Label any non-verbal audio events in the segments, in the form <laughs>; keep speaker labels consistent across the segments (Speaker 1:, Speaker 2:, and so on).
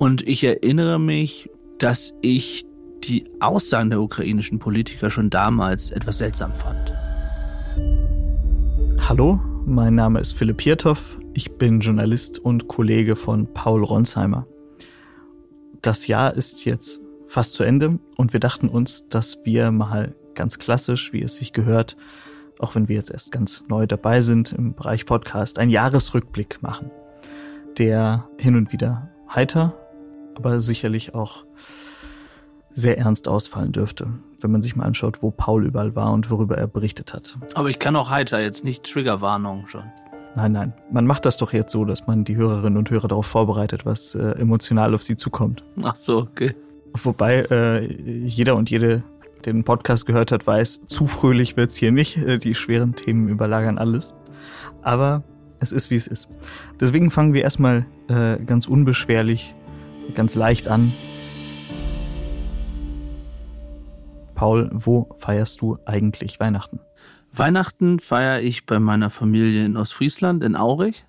Speaker 1: Und ich erinnere mich, dass ich die Aussagen der ukrainischen Politiker schon damals etwas seltsam fand.
Speaker 2: Hallo, mein Name ist Philipp Piertoff. Ich bin Journalist und Kollege von Paul Ronsheimer. Das Jahr ist jetzt fast zu Ende und wir dachten uns, dass wir mal ganz klassisch, wie es sich gehört, auch wenn wir jetzt erst ganz neu dabei sind im Bereich Podcast, einen Jahresrückblick machen, der hin und wieder heiter, aber sicherlich auch sehr ernst ausfallen dürfte, wenn man sich mal anschaut, wo Paul überall war und worüber er berichtet hat.
Speaker 1: Aber ich kann auch heiter, jetzt nicht Triggerwarnung schon.
Speaker 2: Nein, nein. Man macht das doch jetzt so, dass man die Hörerinnen und Hörer darauf vorbereitet, was äh, emotional auf sie zukommt.
Speaker 1: Ach so, okay.
Speaker 2: Wobei äh, jeder und jede, der den Podcast gehört hat, weiß, zu fröhlich wird's hier nicht. Äh, die schweren Themen überlagern alles. Aber es ist, wie es ist. Deswegen fangen wir erstmal äh, ganz unbeschwerlich, ganz leicht an. Paul, wo feierst du eigentlich Weihnachten?
Speaker 1: Weihnachten feiere ich bei meiner Familie in Ostfriesland, in Aurich.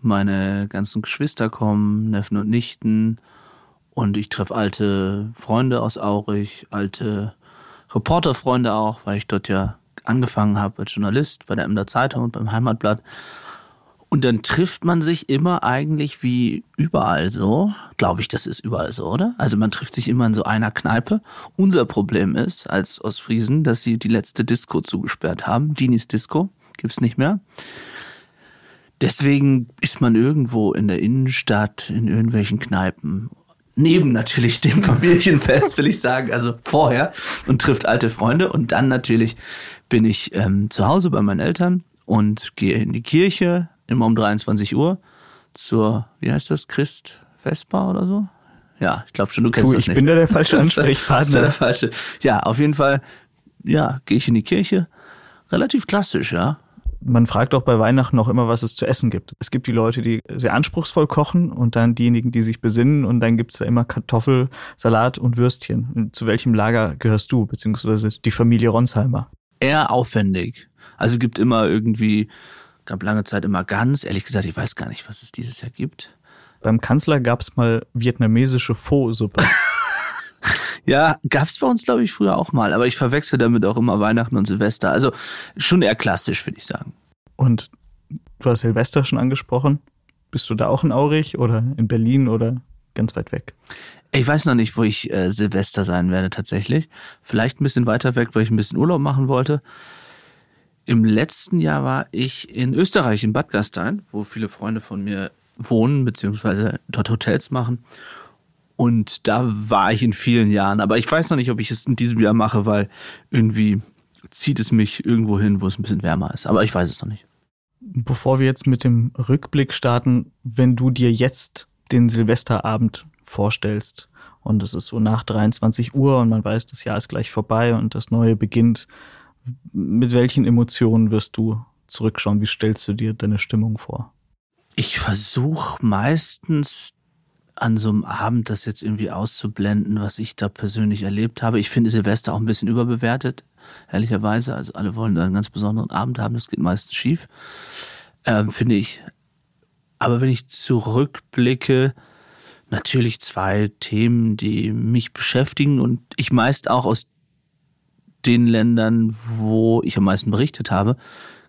Speaker 1: Meine ganzen Geschwister kommen, Neffen und Nichten. Und ich treffe alte Freunde aus Aurich, alte Reporterfreunde auch, weil ich dort ja angefangen habe als Journalist bei der Emder Zeitung und beim Heimatblatt. Und dann trifft man sich immer eigentlich wie überall so. Glaube ich, das ist überall so, oder? Also man trifft sich immer in so einer Kneipe. Unser Problem ist als Ostfriesen, dass sie die letzte Disco zugesperrt haben. Dinis Disco gibt's nicht mehr. Deswegen ist man irgendwo in der Innenstadt, in irgendwelchen Kneipen. Neben natürlich dem <laughs> Familienfest, will ich sagen, also vorher und trifft alte Freunde. Und dann natürlich bin ich ähm, zu Hause bei meinen Eltern und gehe in die Kirche, immer um 23 Uhr zur, wie heißt das, Christ Vespa oder so? Ja, ich glaube schon, du kennst
Speaker 2: du,
Speaker 1: das
Speaker 2: ich
Speaker 1: nicht.
Speaker 2: bin da der falsche <laughs> Ansprechpartner.
Speaker 1: der falsche. Ja, auf jeden Fall, ja, gehe ich in die Kirche. Relativ klassisch, ja.
Speaker 2: Man fragt auch bei Weihnachten noch immer, was es zu essen gibt. Es gibt die Leute, die sehr anspruchsvoll kochen und dann diejenigen, die sich besinnen und dann gibt's da immer Kartoffel, Salat und Würstchen. Zu welchem Lager gehörst du, beziehungsweise die Familie Ronsheimer?
Speaker 1: Eher aufwendig. Also gibt immer irgendwie gab lange Zeit immer Gans. Ehrlich gesagt, ich weiß gar nicht, was es dieses Jahr gibt.
Speaker 2: Beim Kanzler gab es mal vietnamesische Pho-Suppe. <laughs> <laughs>
Speaker 1: ja, gab es bei uns, glaube ich, früher auch mal. Aber ich verwechsel damit auch immer Weihnachten und Silvester. Also schon eher klassisch, würde ich sagen.
Speaker 2: Und du hast Silvester schon angesprochen. Bist du da auch in Aurich oder in Berlin oder ganz weit weg?
Speaker 1: Ich weiß noch nicht, wo ich äh, Silvester sein werde tatsächlich. Vielleicht ein bisschen weiter weg, weil ich ein bisschen Urlaub machen wollte. Im letzten Jahr war ich in Österreich, in Bad Gastein, wo viele Freunde von mir wohnen, beziehungsweise dort Hotels machen. Und da war ich in vielen Jahren. Aber ich weiß noch nicht, ob ich es in diesem Jahr mache, weil irgendwie zieht es mich irgendwo hin, wo es ein bisschen wärmer ist. Aber ich weiß es noch nicht.
Speaker 2: Bevor wir jetzt mit dem Rückblick starten, wenn du dir jetzt den Silvesterabend vorstellst und es ist so nach 23 Uhr und man weiß, das Jahr ist gleich vorbei und das neue beginnt, mit welchen Emotionen wirst du zurückschauen? Wie stellst du dir deine Stimmung vor?
Speaker 1: Ich versuche meistens an so einem Abend das jetzt irgendwie auszublenden, was ich da persönlich erlebt habe. Ich finde Silvester auch ein bisschen überbewertet, ehrlicherweise. Also alle wollen da einen ganz besonderen Abend haben, das geht meistens schief, ähm, finde ich. Aber wenn ich zurückblicke, natürlich zwei Themen, die mich beschäftigen und ich meist auch aus den Ländern, wo ich am meisten berichtet habe,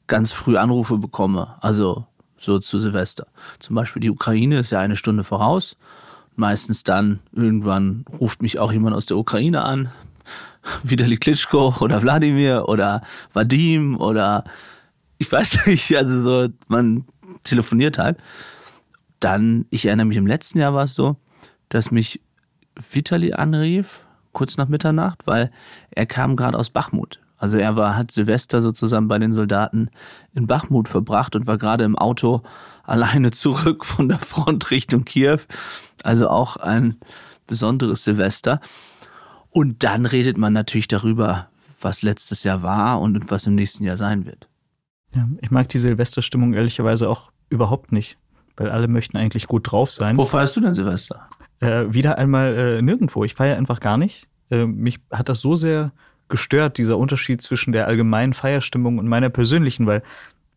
Speaker 1: ganz früh Anrufe bekomme. Also so zu Silvester. Zum Beispiel die Ukraine ist ja eine Stunde voraus. Meistens dann irgendwann ruft mich auch jemand aus der Ukraine an. <laughs> Vitali Klitschko oder Wladimir oder Vadim oder ich weiß <laughs> nicht, also so, man telefoniert halt. Dann, ich erinnere mich, im letzten Jahr war es so, dass mich Vitali anrief kurz nach Mitternacht, weil er kam gerade aus Bachmut. Also er war, hat Silvester sozusagen bei den Soldaten in Bachmut verbracht und war gerade im Auto <laughs> alleine zurück von der Front Richtung Kiew. Also auch ein besonderes Silvester. Und dann redet man natürlich darüber, was letztes Jahr war und was im nächsten Jahr sein wird.
Speaker 2: Ja, ich mag die Silvesterstimmung ehrlicherweise auch überhaupt nicht, weil alle möchten eigentlich gut drauf sein.
Speaker 1: Wo feierst du denn Silvester?
Speaker 2: Äh, wieder einmal äh, nirgendwo. Ich feiere einfach gar nicht. Äh, mich hat das so sehr gestört, dieser Unterschied zwischen der allgemeinen Feierstimmung und meiner persönlichen, weil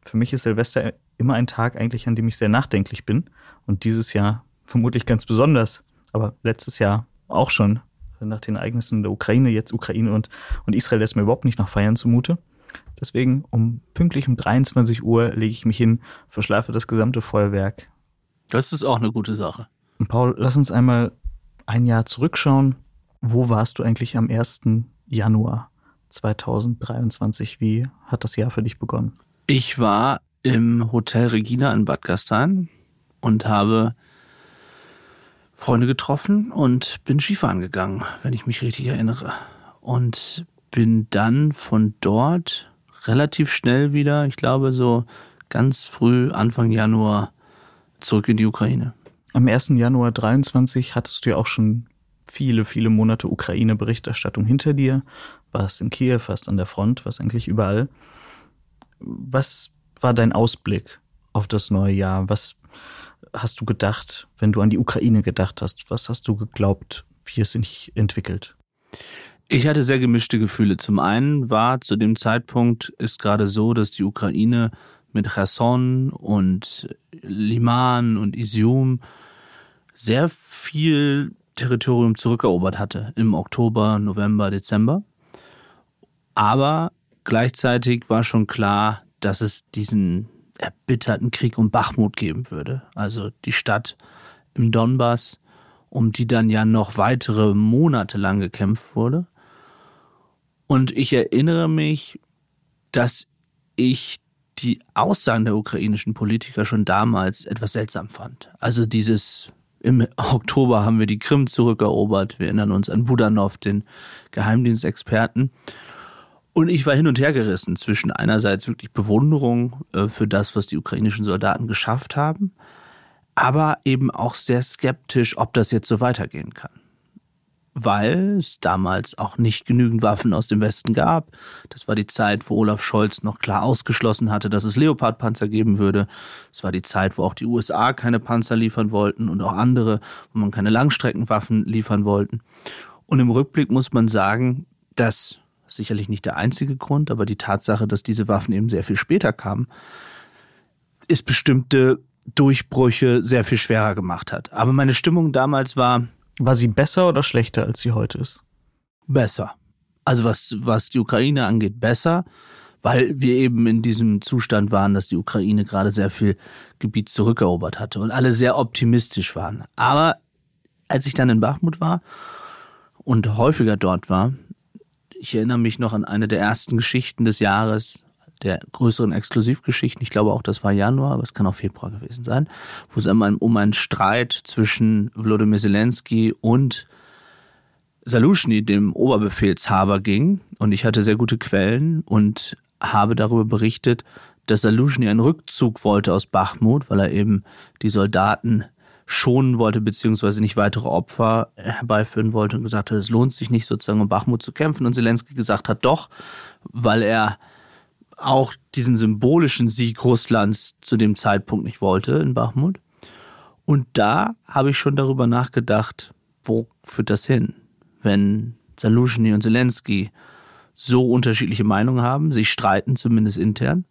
Speaker 2: für mich ist Silvester immer ein Tag eigentlich, an dem ich sehr nachdenklich bin. Und dieses Jahr vermutlich ganz besonders. aber letztes Jahr auch schon nach den Ereignissen der Ukraine, jetzt Ukraine und, und Israel lässt mir überhaupt nicht nach Feiern zumute. Deswegen um pünktlich um 23 Uhr lege ich mich hin, verschlafe das gesamte Feuerwerk.
Speaker 1: Das ist auch eine gute Sache.
Speaker 2: Und Paul, lass uns einmal ein Jahr zurückschauen. Wo warst du eigentlich am 1. Januar 2023? Wie hat das Jahr für dich begonnen?
Speaker 1: Ich war im Hotel Regina in Bad Gastein und habe Freunde getroffen und bin Skifahren gegangen, wenn ich mich richtig erinnere. Und bin dann von dort relativ schnell wieder, ich glaube so ganz früh, Anfang Januar, zurück in die Ukraine.
Speaker 2: Am 1. Januar 23 hattest du ja auch schon viele, viele Monate Ukraine-Berichterstattung hinter dir, warst in Kiew, warst an der Front, warst eigentlich überall. Was war dein Ausblick auf das neue Jahr? Was hast du gedacht, wenn du an die Ukraine gedacht hast? Was hast du geglaubt, wie es sich entwickelt?
Speaker 1: Ich hatte sehr gemischte Gefühle. Zum einen war zu dem Zeitpunkt ist gerade so, dass die Ukraine mit Cherson und Liman und Isium sehr viel Territorium zurückerobert hatte im Oktober, November, Dezember. Aber gleichzeitig war schon klar, dass es diesen erbitterten Krieg um Bachmut geben würde. Also die Stadt im Donbass, um die dann ja noch weitere Monate lang gekämpft wurde. Und ich erinnere mich, dass ich die Aussagen der ukrainischen Politiker schon damals etwas seltsam fand. Also dieses im Oktober haben wir die Krim zurückerobert. Wir erinnern uns an Budanov, den Geheimdienstexperten. Und ich war hin und her gerissen zwischen einerseits wirklich Bewunderung äh, für das, was die ukrainischen Soldaten geschafft haben, aber eben auch sehr skeptisch, ob das jetzt so weitergehen kann. Weil es damals auch nicht genügend Waffen aus dem Westen gab. Das war die Zeit, wo Olaf Scholz noch klar ausgeschlossen hatte, dass es Leopard-Panzer geben würde. Es war die Zeit, wo auch die USA keine Panzer liefern wollten und auch andere, wo man keine Langstreckenwaffen liefern wollten. Und im Rückblick muss man sagen, dass sicherlich nicht der einzige Grund, aber die Tatsache, dass diese Waffen eben sehr viel später kamen, ist bestimmte Durchbrüche sehr viel schwerer gemacht hat. Aber meine Stimmung damals war.
Speaker 2: War sie besser oder schlechter, als sie heute ist?
Speaker 1: Besser. Also was, was die Ukraine angeht, besser, weil wir eben in diesem Zustand waren, dass die Ukraine gerade sehr viel Gebiet zurückerobert hatte und alle sehr optimistisch waren. Aber als ich dann in Bachmut war und häufiger dort war, ich erinnere mich noch an eine der ersten Geschichten des Jahres, der größeren Exklusivgeschichten. Ich glaube auch, das war Januar, aber es kann auch Februar gewesen sein, wo es einmal um einen Streit zwischen Wladimir Zelensky und Salushny, dem Oberbefehlshaber, ging. Und ich hatte sehr gute Quellen und habe darüber berichtet, dass Salushny einen Rückzug wollte aus Bachmut, weil er eben die Soldaten schonen wollte, beziehungsweise nicht weitere Opfer herbeiführen wollte und gesagt hat, es lohnt sich nicht sozusagen um Bachmut zu kämpfen. Und Zelensky gesagt hat, doch, weil er auch diesen symbolischen Sieg Russlands zu dem Zeitpunkt nicht wollte in Bachmut. Und da habe ich schon darüber nachgedacht, wo führt das hin, wenn Salushny und Zelensky so unterschiedliche Meinungen haben, sich streiten, zumindest intern,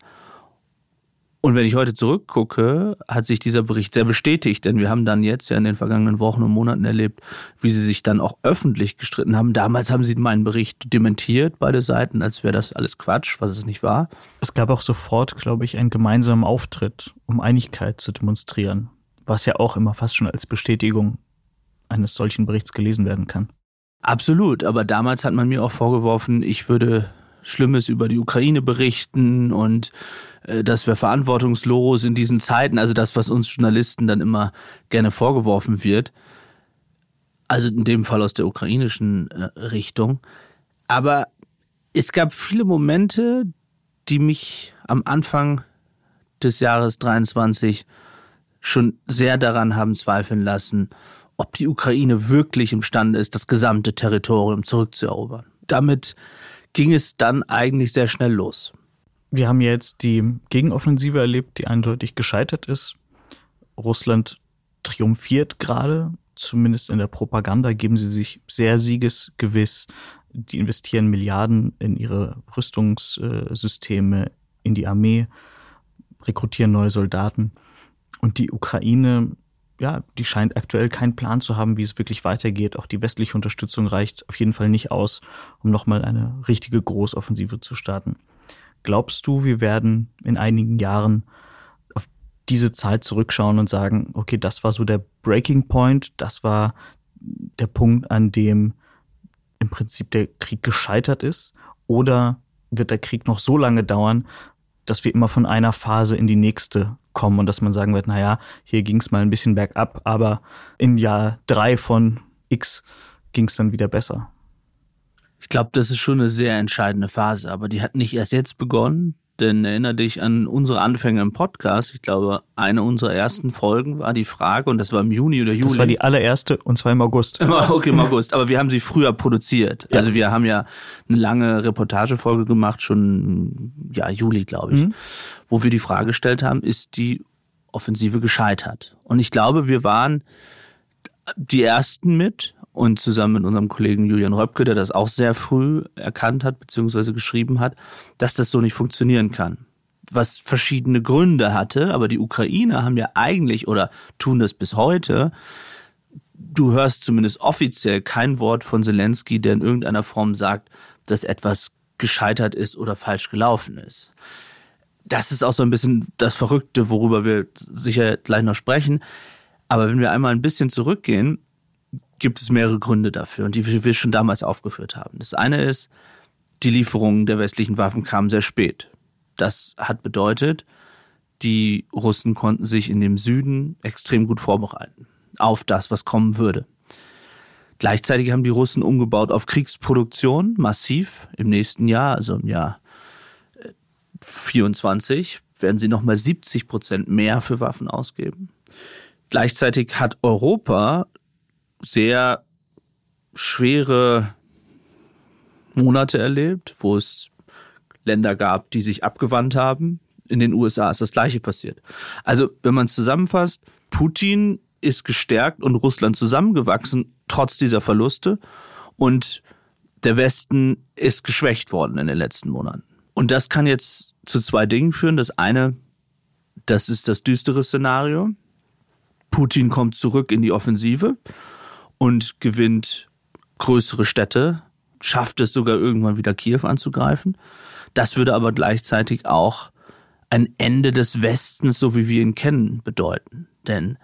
Speaker 1: und wenn ich heute zurückgucke, hat sich dieser Bericht sehr bestätigt, denn wir haben dann jetzt ja in den vergangenen Wochen und Monaten erlebt, wie sie sich dann auch öffentlich gestritten haben. Damals haben sie meinen Bericht dementiert, beide Seiten, als wäre das alles Quatsch, was es nicht war.
Speaker 2: Es gab auch sofort, glaube ich, einen gemeinsamen Auftritt, um Einigkeit zu demonstrieren, was ja auch immer fast schon als Bestätigung eines solchen Berichts gelesen werden kann.
Speaker 1: Absolut, aber damals hat man mir auch vorgeworfen, ich würde Schlimmes über die Ukraine berichten und dass wir verantwortungslos in diesen Zeiten, also das, was uns Journalisten dann immer gerne vorgeworfen wird, also in dem Fall aus der ukrainischen äh, Richtung. Aber es gab viele Momente, die mich am Anfang des Jahres 23 schon sehr daran haben zweifeln lassen, ob die Ukraine wirklich imstande ist, das gesamte Territorium zurückzuerobern. Damit ging es dann eigentlich sehr schnell los.
Speaker 2: Wir haben jetzt die Gegenoffensive erlebt, die eindeutig gescheitert ist. Russland triumphiert gerade, zumindest in der Propaganda geben sie sich sehr siegesgewiss. Die investieren Milliarden in ihre Rüstungssysteme, in die Armee, rekrutieren neue Soldaten. Und die Ukraine ja, die scheint aktuell keinen Plan zu haben, wie es wirklich weitergeht. Auch die westliche Unterstützung reicht auf jeden Fall nicht aus, um nochmal eine richtige Großoffensive zu starten. Glaubst du, wir werden in einigen Jahren auf diese Zeit zurückschauen und sagen, okay, das war so der Breaking Point, das war der Punkt, an dem im Prinzip der Krieg gescheitert ist? Oder wird der Krieg noch so lange dauern, dass wir immer von einer Phase in die nächste kommen und dass man sagen wird, naja, hier ging es mal ein bisschen bergab, aber in Jahr drei von X ging es dann wieder besser.
Speaker 1: Ich glaube, das ist schon eine sehr entscheidende Phase, aber die hat nicht erst jetzt begonnen, denn erinnere dich an unsere Anfänge im Podcast. Ich glaube, eine unserer ersten Folgen war die Frage, und das war im Juni oder Juli.
Speaker 2: Das war die allererste, und zwar im August.
Speaker 1: okay, im August. Aber wir haben sie früher produziert. Ja. Also wir haben ja eine lange Reportagefolge gemacht, schon ja Juli, glaube ich, mhm. wo wir die Frage gestellt haben, ist die Offensive gescheitert? Und ich glaube, wir waren die ersten mit und zusammen mit unserem Kollegen Julian Röpke, der das auch sehr früh erkannt hat bzw. geschrieben hat, dass das so nicht funktionieren kann. Was verschiedene Gründe hatte, aber die Ukrainer haben ja eigentlich oder tun das bis heute. Du hörst zumindest offiziell kein Wort von Zelensky, der in irgendeiner Form sagt, dass etwas gescheitert ist oder falsch gelaufen ist. Das ist auch so ein bisschen das Verrückte, worüber wir sicher gleich noch sprechen. Aber wenn wir einmal ein bisschen zurückgehen, gibt es mehrere Gründe dafür und die wir schon damals aufgeführt haben. Das eine ist, die Lieferungen der westlichen Waffen kamen sehr spät. Das hat bedeutet, die Russen konnten sich in dem Süden extrem gut vorbereiten auf das, was kommen würde. Gleichzeitig haben die Russen umgebaut auf Kriegsproduktion massiv im nächsten Jahr, also im Jahr 24 äh, werden sie nochmal 70 Prozent mehr für Waffen ausgeben. Gleichzeitig hat Europa sehr schwere Monate erlebt, wo es Länder gab, die sich abgewandt haben. In den USA ist das gleiche passiert. Also, wenn man es zusammenfasst, Putin ist gestärkt und Russland zusammengewachsen, trotz dieser Verluste. Und der Westen ist geschwächt worden in den letzten Monaten. Und das kann jetzt zu zwei Dingen führen. Das eine, das ist das düstere Szenario. Putin kommt zurück in die Offensive und gewinnt größere Städte, schafft es sogar irgendwann wieder Kiew anzugreifen. Das würde aber gleichzeitig auch ein Ende des Westens, so wie wir ihn kennen, bedeuten. Denn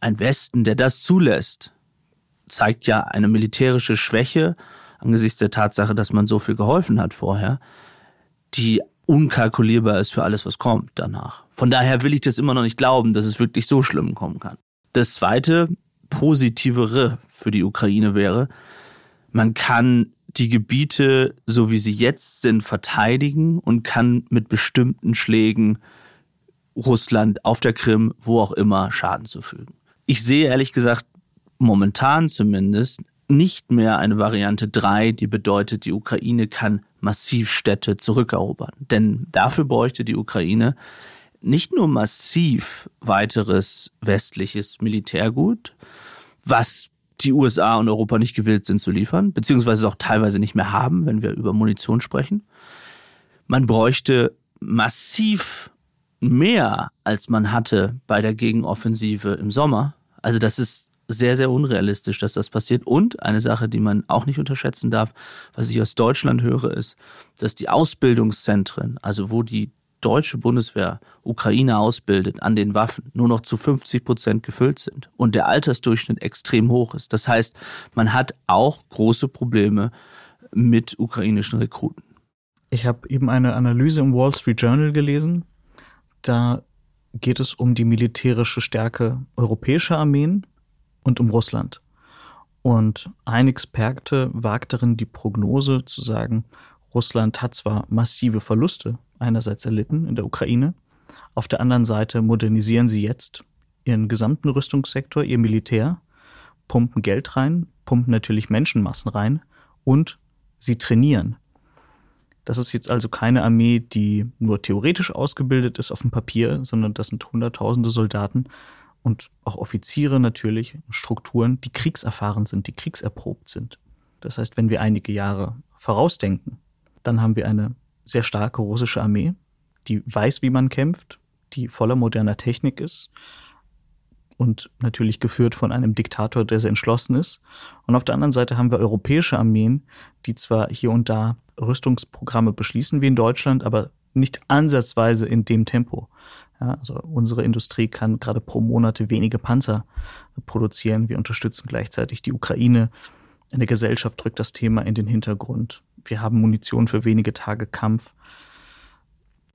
Speaker 1: ein Westen, der das zulässt, zeigt ja eine militärische Schwäche angesichts der Tatsache, dass man so viel geholfen hat vorher, die unkalkulierbar ist für alles, was kommt danach. Von daher will ich das immer noch nicht glauben, dass es wirklich so schlimm kommen kann. Das Zweite, positivere für die Ukraine wäre. Man kann die Gebiete, so wie sie jetzt sind, verteidigen und kann mit bestimmten Schlägen Russland auf der Krim, wo auch immer, Schaden zufügen. Ich sehe ehrlich gesagt momentan zumindest nicht mehr eine Variante 3, die bedeutet, die Ukraine kann massiv Städte zurückerobern. Denn dafür bräuchte die Ukraine nicht nur massiv weiteres westliches Militärgut, was die USA und Europa nicht gewillt sind zu liefern, beziehungsweise auch teilweise nicht mehr haben, wenn wir über Munition sprechen. Man bräuchte massiv mehr, als man hatte bei der Gegenoffensive im Sommer. Also das ist sehr, sehr unrealistisch, dass das passiert. Und eine Sache, die man auch nicht unterschätzen darf, was ich aus Deutschland höre, ist, dass die Ausbildungszentren, also wo die deutsche Bundeswehr Ukraine ausbildet an den Waffen, nur noch zu 50 Prozent gefüllt sind und der Altersdurchschnitt extrem hoch ist. Das heißt, man hat auch große Probleme mit ukrainischen Rekruten.
Speaker 2: Ich habe eben eine Analyse im Wall Street Journal gelesen. Da geht es um die militärische Stärke europäischer Armeen und um Russland. Und ein Experte wagt darin die Prognose zu sagen, Russland hat zwar massive Verluste einerseits erlitten in der Ukraine, auf der anderen Seite modernisieren sie jetzt ihren gesamten Rüstungssektor, ihr Militär, pumpen Geld rein, pumpen natürlich Menschenmassen rein und sie trainieren. Das ist jetzt also keine Armee, die nur theoretisch ausgebildet ist auf dem Papier, sondern das sind Hunderttausende Soldaten und auch Offiziere natürlich, Strukturen, die kriegserfahren sind, die kriegserprobt sind. Das heißt, wenn wir einige Jahre vorausdenken, dann haben wir eine sehr starke russische Armee, die weiß, wie man kämpft, die voller moderner Technik ist. und natürlich geführt von einem Diktator, der sehr entschlossen ist. Und auf der anderen Seite haben wir europäische Armeen, die zwar hier und da Rüstungsprogramme beschließen wie in Deutschland, aber nicht ansatzweise in dem Tempo. Ja, also unsere Industrie kann gerade pro Monate wenige Panzer produzieren. Wir unterstützen gleichzeitig die Ukraine. In der Gesellschaft rückt das Thema in den Hintergrund. Wir haben Munition für wenige Tage Kampf.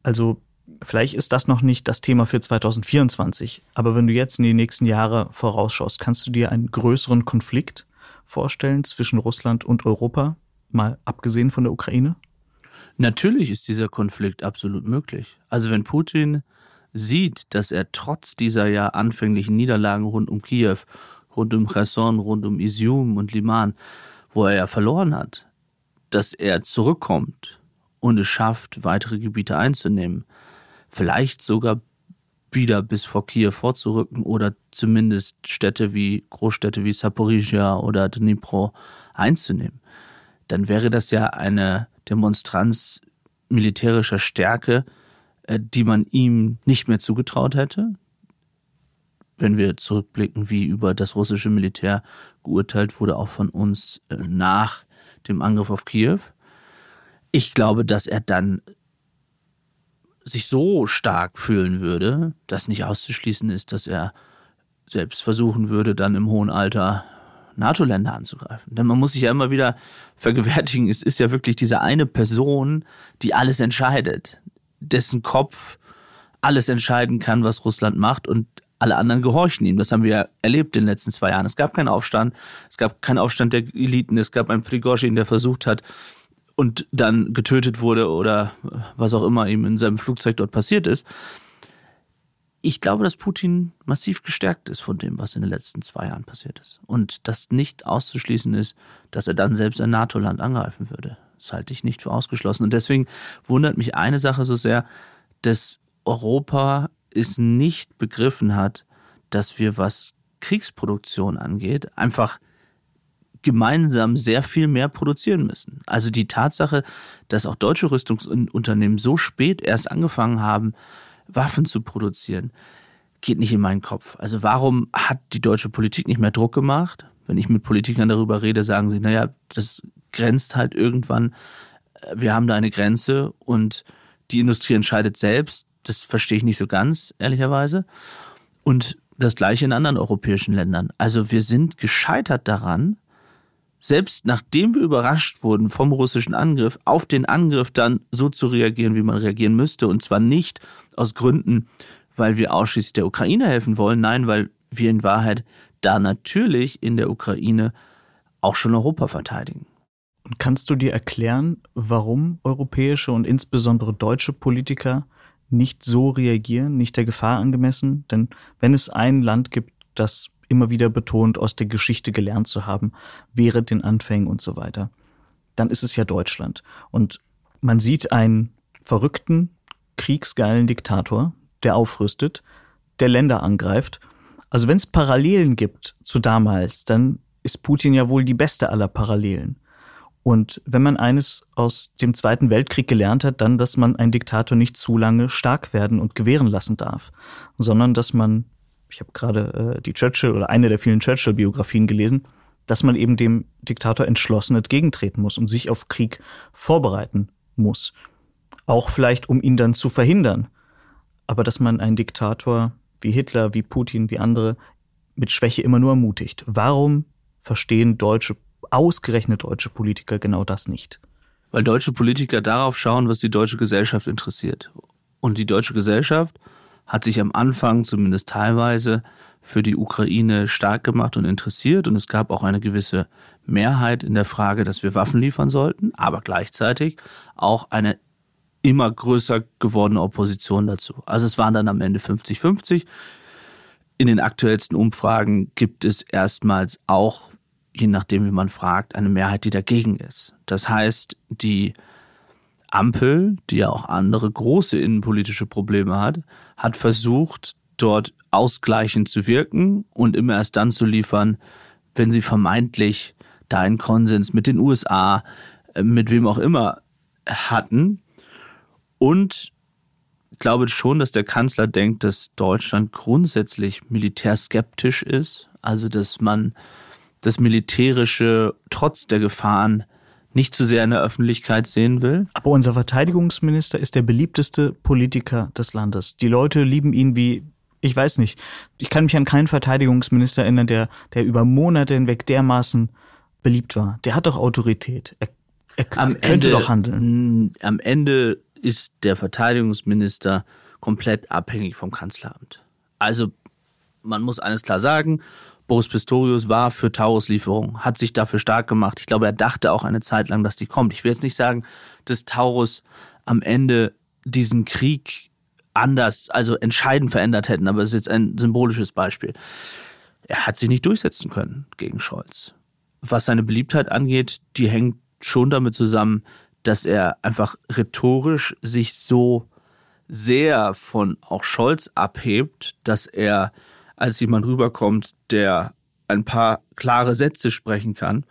Speaker 2: Also vielleicht ist das noch nicht das Thema für 2024, aber wenn du jetzt in die nächsten Jahre vorausschaust, kannst du dir einen größeren Konflikt vorstellen zwischen Russland und Europa, mal abgesehen von der Ukraine?
Speaker 1: Natürlich ist dieser Konflikt absolut möglich. Also wenn Putin sieht, dass er trotz dieser ja anfänglichen Niederlagen rund um Kiew, rund um Cherson, rund um Isium und Liman, wo er ja verloren hat, dass er zurückkommt und es schafft, weitere Gebiete einzunehmen, vielleicht sogar wieder bis vor Kiew vorzurücken oder zumindest Städte wie Großstädte wie Saporizhia oder Dnipro einzunehmen, dann wäre das ja eine Demonstranz militärischer Stärke, äh, die man ihm nicht mehr zugetraut hätte. Wenn wir zurückblicken, wie über das russische Militär geurteilt wurde, auch von uns äh, nach dem Angriff auf Kiew. Ich glaube, dass er dann sich so stark fühlen würde, dass nicht auszuschließen ist, dass er selbst versuchen würde, dann im hohen Alter NATO-Länder anzugreifen. Denn man muss sich ja immer wieder vergewärtigen, es ist ja wirklich diese eine Person, die alles entscheidet, dessen Kopf alles entscheiden kann, was Russland macht und alle anderen gehorchen ihm. Das haben wir ja erlebt in den letzten zwei Jahren. Es gab keinen Aufstand, es gab keinen Aufstand der Eliten, es gab einen Prigozhin, der versucht hat und dann getötet wurde oder was auch immer ihm in seinem Flugzeug dort passiert ist ich glaube, dass Putin massiv gestärkt ist von dem, was in den letzten zwei Jahren passiert ist. Und dass nicht auszuschließen ist, dass er dann selbst ein NATO-Land angreifen würde. Das halte ich nicht für ausgeschlossen. Und deswegen wundert mich eine Sache so sehr, dass Europa es nicht begriffen hat, dass wir, was Kriegsproduktion angeht, einfach gemeinsam sehr viel mehr produzieren müssen. Also die Tatsache, dass auch deutsche Rüstungsunternehmen so spät erst angefangen haben, Waffen zu produzieren, geht nicht in meinen Kopf. Also warum hat die deutsche Politik nicht mehr Druck gemacht? Wenn ich mit Politikern darüber rede, sagen sie, naja, das grenzt halt irgendwann, äh, wir haben da eine Grenze und die Industrie entscheidet selbst. Das verstehe ich nicht so ganz, ehrlicherweise. Und das gleiche in anderen europäischen Ländern. Also wir sind gescheitert daran, selbst nachdem wir überrascht wurden vom russischen Angriff, auf den Angriff dann so zu reagieren, wie man reagieren müsste. Und zwar nicht aus Gründen, weil wir ausschließlich der Ukraine helfen wollen, nein, weil wir in Wahrheit da natürlich in der Ukraine auch schon Europa verteidigen.
Speaker 2: Und kannst du dir erklären, warum europäische und insbesondere deutsche Politiker nicht so reagieren, nicht der Gefahr angemessen? Denn wenn es ein Land gibt, das immer wieder betont, aus der Geschichte gelernt zu haben, während den Anfängen und so weiter, dann ist es ja Deutschland. Und man sieht einen verrückten, kriegsgeilen Diktator, der aufrüstet, der Länder angreift. Also wenn es Parallelen gibt zu damals, dann ist Putin ja wohl die beste aller Parallelen. Und wenn man eines aus dem Zweiten Weltkrieg gelernt hat, dann, dass man einen Diktator nicht zu lange stark werden und gewähren lassen darf, sondern dass man ich habe gerade äh, die Churchill oder eine der vielen Churchill-Biografien gelesen, dass man eben dem Diktator entschlossen entgegentreten muss und sich auf Krieg vorbereiten muss. Auch vielleicht, um ihn dann zu verhindern. Aber dass man einen Diktator wie Hitler, wie Putin, wie andere mit Schwäche immer nur ermutigt. Warum verstehen deutsche, ausgerechnet deutsche Politiker genau das nicht?
Speaker 1: Weil deutsche Politiker darauf schauen, was die deutsche Gesellschaft interessiert. Und die deutsche Gesellschaft hat sich am Anfang zumindest teilweise für die Ukraine stark gemacht und interessiert und es gab auch eine gewisse Mehrheit in der Frage, dass wir Waffen liefern sollten, aber gleichzeitig auch eine immer größer gewordene Opposition dazu. Also es waren dann am Ende 50-50. In den aktuellsten Umfragen gibt es erstmals auch, je nachdem wie man fragt, eine Mehrheit, die dagegen ist. Das heißt, die Ampel, die ja auch andere große innenpolitische Probleme hat, hat versucht, dort ausgleichend zu wirken und immer erst dann zu liefern, wenn sie vermeintlich da einen Konsens mit den USA, äh, mit wem auch immer hatten. Und glaube schon, dass der Kanzler denkt, dass Deutschland grundsätzlich militärskeptisch ist. Also, dass man das Militärische trotz der Gefahren nicht zu sehr in der Öffentlichkeit sehen will.
Speaker 2: Aber unser Verteidigungsminister ist der beliebteste Politiker des Landes. Die Leute lieben ihn wie, ich weiß nicht, ich kann mich an keinen Verteidigungsminister erinnern, der, der über Monate hinweg dermaßen beliebt war. Der hat doch Autorität. Er, er am könnte Ende, doch handeln.
Speaker 1: Am Ende ist der Verteidigungsminister komplett abhängig vom Kanzleramt. Also man muss eines klar sagen, Boris Pistorius war für Taurus-Lieferung, hat sich dafür stark gemacht. Ich glaube, er dachte auch eine Zeit lang, dass die kommt. Ich will jetzt nicht sagen, dass Taurus am Ende diesen Krieg anders, also entscheidend verändert hätten, aber es ist jetzt ein symbolisches Beispiel. Er hat sich nicht durchsetzen können gegen Scholz. Was seine Beliebtheit angeht, die hängt schon damit zusammen, dass er einfach rhetorisch sich so sehr von auch Scholz abhebt, dass er als jemand rüberkommt, der ein paar klare Sätze sprechen kann,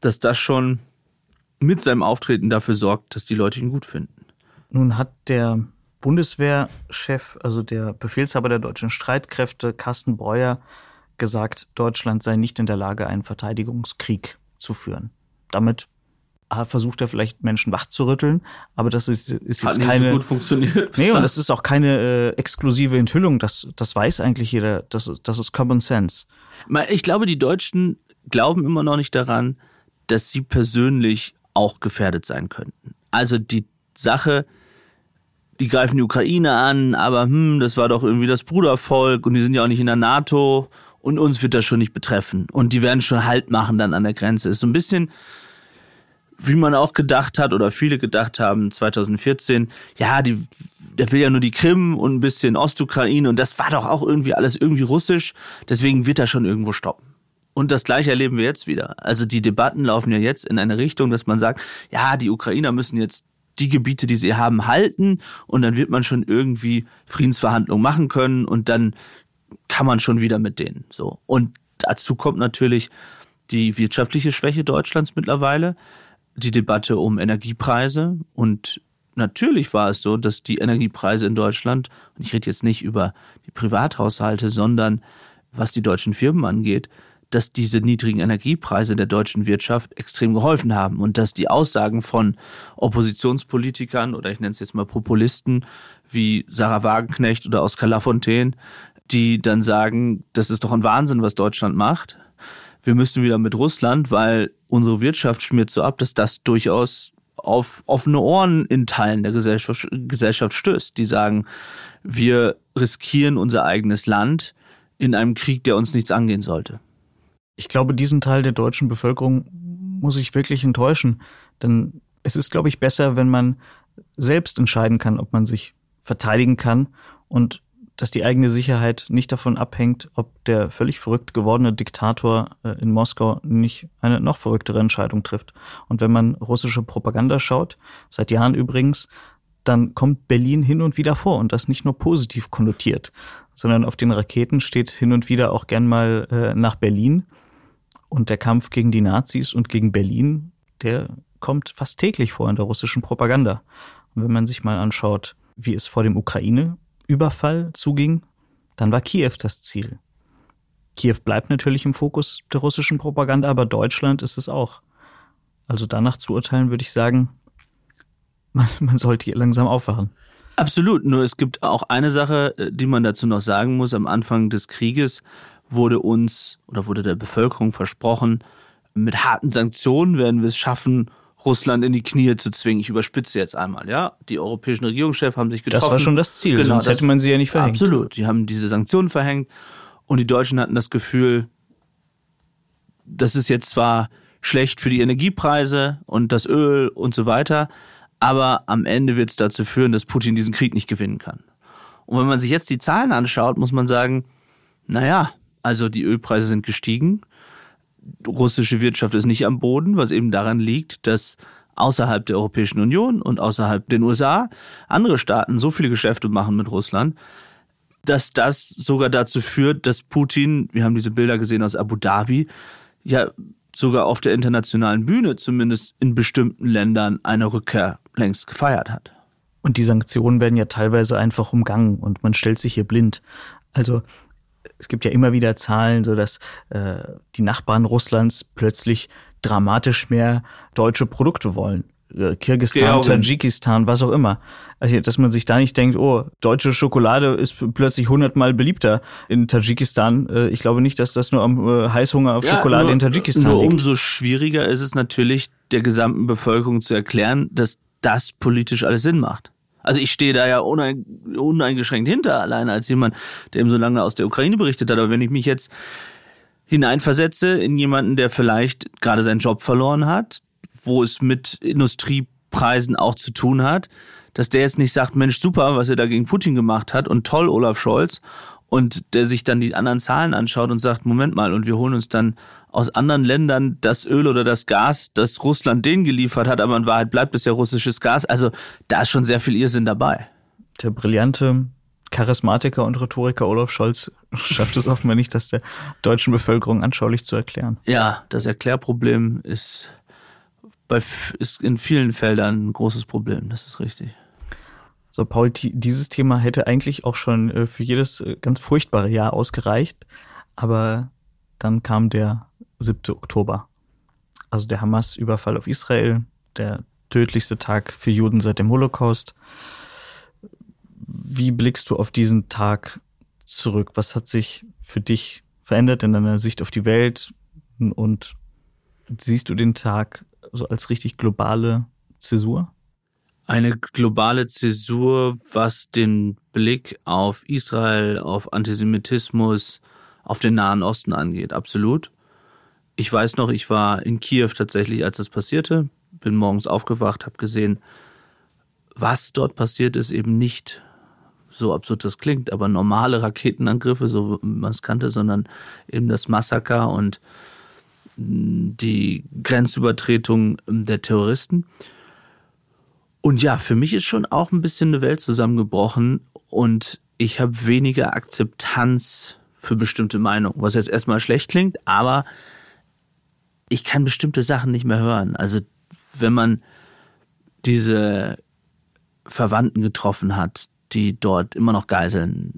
Speaker 1: dass das schon mit seinem Auftreten dafür sorgt, dass die Leute ihn gut finden.
Speaker 2: Nun hat der Bundeswehrchef, also der Befehlshaber der deutschen Streitkräfte, Carsten Breuer, gesagt, Deutschland sei nicht in der Lage, einen Verteidigungskrieg zu führen. Damit versucht er vielleicht Menschen wachzurütteln, aber das ist, ist
Speaker 1: Hat
Speaker 2: jetzt nicht keine.
Speaker 1: So gut funktioniert.
Speaker 2: Nee, und das ist auch keine äh, exklusive Enthüllung. Das, das weiß eigentlich jeder. Das, das ist Common Sense.
Speaker 1: Ich glaube, die Deutschen glauben immer noch nicht daran, dass sie persönlich auch gefährdet sein könnten. Also die Sache, die greifen die Ukraine an, aber hm, das war doch irgendwie das Brudervolk und die sind ja auch nicht in der NATO und uns wird das schon nicht betreffen. Und die werden schon Halt machen dann an der Grenze. Ist so ein bisschen wie man auch gedacht hat oder viele gedacht haben 2014, ja, die, der will ja nur die Krim und ein bisschen Ostukraine und das war doch auch irgendwie alles irgendwie russisch, deswegen wird er schon irgendwo stoppen. Und das gleiche erleben wir jetzt wieder. Also die Debatten laufen ja jetzt in eine Richtung, dass man sagt, ja, die Ukrainer müssen jetzt die Gebiete, die sie haben, halten und dann wird man schon irgendwie Friedensverhandlungen machen können und dann kann man schon wieder mit denen so. Und dazu kommt natürlich die wirtschaftliche Schwäche Deutschlands mittlerweile die Debatte um Energiepreise. Und natürlich war es so, dass die Energiepreise in Deutschland, und ich rede jetzt nicht über die Privathaushalte, sondern was die deutschen Firmen angeht, dass diese niedrigen Energiepreise der deutschen Wirtschaft extrem geholfen haben und dass die Aussagen von Oppositionspolitikern oder ich nenne es jetzt mal Populisten wie Sarah Wagenknecht oder Oskar Lafontaine, die dann sagen, das ist doch ein Wahnsinn, was Deutschland macht, wir müssen wieder mit Russland, weil unsere Wirtschaft schmiert so ab, dass das durchaus auf offene Ohren in Teilen der Gesellschaft, Gesellschaft stößt, die sagen, wir riskieren unser eigenes Land in einem Krieg, der uns nichts angehen sollte.
Speaker 2: Ich glaube, diesen Teil der deutschen Bevölkerung muss ich wirklich enttäuschen, denn es ist, glaube ich, besser, wenn man selbst entscheiden kann, ob man sich verteidigen kann und dass die eigene Sicherheit nicht davon abhängt, ob der völlig verrückt gewordene Diktator äh, in Moskau nicht eine noch verrücktere Entscheidung trifft. Und wenn man russische Propaganda schaut, seit Jahren übrigens, dann kommt Berlin hin und wieder vor und das nicht nur positiv konnotiert, sondern auf den Raketen steht hin und wieder auch gern mal äh, nach Berlin. Und der Kampf gegen die Nazis und gegen Berlin, der kommt fast täglich vor in der russischen Propaganda. Und wenn man sich mal anschaut, wie es vor dem Ukraine Überfall zuging, dann war Kiew das Ziel. Kiew bleibt natürlich im Fokus der russischen Propaganda, aber Deutschland ist es auch. Also danach zu urteilen, würde ich sagen, <laughs> man, man sollte hier langsam aufwachen.
Speaker 1: Absolut, nur es gibt auch eine Sache, äh, die man dazu noch sagen muss. Am Anfang des Krieges wurde uns oder wurde der Bevölkerung versprochen, mit harten Sanktionen werden wir es schaffen, Russland in die Knie zu zwingen. Ich überspitze jetzt einmal, ja. Die europäischen Regierungschefs haben sich getroffen.
Speaker 2: Das war schon das Ziel, genau, sonst hätte man sie ja nicht verhängt.
Speaker 1: Absolut. Die haben diese Sanktionen verhängt und die Deutschen hatten das Gefühl, das ist jetzt zwar schlecht für die Energiepreise und das Öl und so weiter, aber am Ende wird es dazu führen, dass Putin diesen Krieg nicht gewinnen kann. Und wenn man sich jetzt die Zahlen anschaut, muss man sagen, naja, also die Ölpreise sind gestiegen, russische Wirtschaft ist nicht am Boden, was eben daran liegt, dass außerhalb der Europäischen Union und außerhalb den USA andere Staaten so viele Geschäfte machen mit Russland, dass das sogar dazu führt, dass Putin, wir haben diese Bilder gesehen aus Abu Dhabi, ja sogar auf der internationalen Bühne, zumindest in bestimmten Ländern, eine Rückkehr längst gefeiert hat.
Speaker 2: Und die Sanktionen werden ja teilweise einfach umgangen und man stellt sich hier blind. Also es gibt ja immer wieder Zahlen, so dass äh, die Nachbarn Russlands plötzlich dramatisch mehr deutsche Produkte wollen. Äh, Kirgisistan,
Speaker 1: Georgien.
Speaker 2: Tadschikistan, was auch immer. Also, dass man sich da nicht denkt, oh, deutsche Schokolade ist plötzlich hundertmal beliebter in Tadschikistan. Äh, ich glaube nicht, dass das nur am äh, Heißhunger auf Schokolade
Speaker 1: nur,
Speaker 2: in Tadschikistan
Speaker 1: nur
Speaker 2: liegt.
Speaker 1: umso schwieriger ist es natürlich, der gesamten Bevölkerung zu erklären, dass das politisch alles Sinn macht. Also ich stehe da ja unein, uneingeschränkt hinter, allein als jemand, der eben so lange aus der Ukraine berichtet hat. Aber wenn ich mich jetzt hineinversetze in jemanden, der vielleicht gerade seinen Job verloren hat, wo es mit Industriepreisen auch zu tun hat, dass der jetzt nicht sagt, Mensch, super, was er da gegen Putin gemacht hat und toll, Olaf Scholz, und der sich dann die anderen Zahlen anschaut und sagt, Moment mal, und wir holen uns dann aus anderen Ländern das Öl oder das Gas, das Russland denen geliefert hat, aber in Wahrheit bleibt es ja russisches Gas. Also da ist schon sehr viel Irrsinn dabei.
Speaker 2: Der brillante Charismatiker und Rhetoriker Olaf Scholz <laughs> schafft es offenbar nicht, das der deutschen Bevölkerung anschaulich zu erklären.
Speaker 1: Ja, das Erklärproblem ist, bei, ist in vielen Feldern ein großes Problem, das ist richtig.
Speaker 2: So, Paul, dieses Thema hätte eigentlich auch schon äh, für jedes äh, ganz furchtbare Jahr ausgereicht, aber dann kam der 7. Oktober. Also der Hamas-Überfall auf Israel, der tödlichste Tag für Juden seit dem Holocaust. Wie blickst du auf diesen Tag zurück? Was hat sich für dich verändert in deiner Sicht auf die Welt? Und siehst du den Tag so als richtig globale Zäsur?
Speaker 1: Eine globale Zäsur, was den Blick auf Israel, auf Antisemitismus, auf den Nahen Osten angeht, absolut. Ich weiß noch, ich war in Kiew tatsächlich, als das passierte, bin morgens aufgewacht, habe gesehen, was dort passiert ist, eben nicht so absurd das klingt, aber normale Raketenangriffe, so wie man es kannte, sondern eben das Massaker und die Grenzübertretung der Terroristen. Und ja, für mich ist schon auch ein bisschen eine Welt zusammengebrochen und ich habe weniger Akzeptanz für bestimmte Meinungen, was jetzt erstmal schlecht klingt, aber ich kann bestimmte Sachen nicht mehr hören. Also wenn man diese Verwandten getroffen hat, die dort immer noch Geiseln